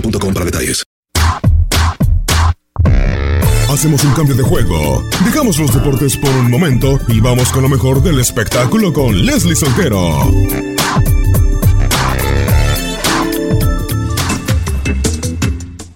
para detalles. Hacemos un cambio de juego. Dejamos los deportes por un momento y vamos con lo mejor del espectáculo con Leslie Soltero.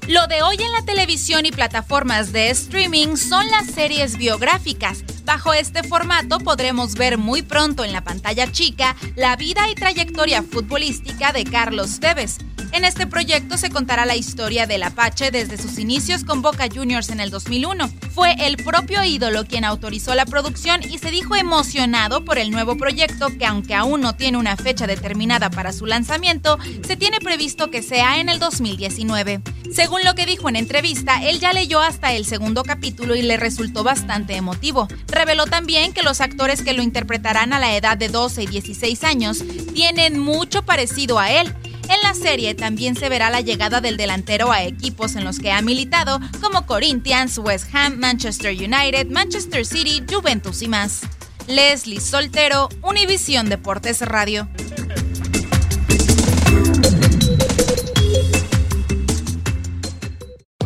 Lo de hoy en la televisión y plataformas de streaming son las series biográficas. Bajo este formato podremos ver muy pronto en la pantalla chica la vida y trayectoria futbolística de Carlos Tevez. En este proyecto se contará la historia del Apache desde sus inicios con Boca Juniors en el 2001. Fue el propio ídolo quien autorizó la producción y se dijo emocionado por el nuevo proyecto que aunque aún no tiene una fecha determinada para su lanzamiento, se tiene previsto que sea en el 2019. Según lo que dijo en entrevista, él ya leyó hasta el segundo capítulo y le resultó bastante emotivo. Reveló también que los actores que lo interpretarán a la edad de 12 y 16 años tienen mucho parecido a él. En la serie también se verá la llegada del delantero a equipos en los que ha militado, como Corinthians, West Ham, Manchester United, Manchester City, Juventus y más. Leslie Soltero, Univisión Deportes Radio.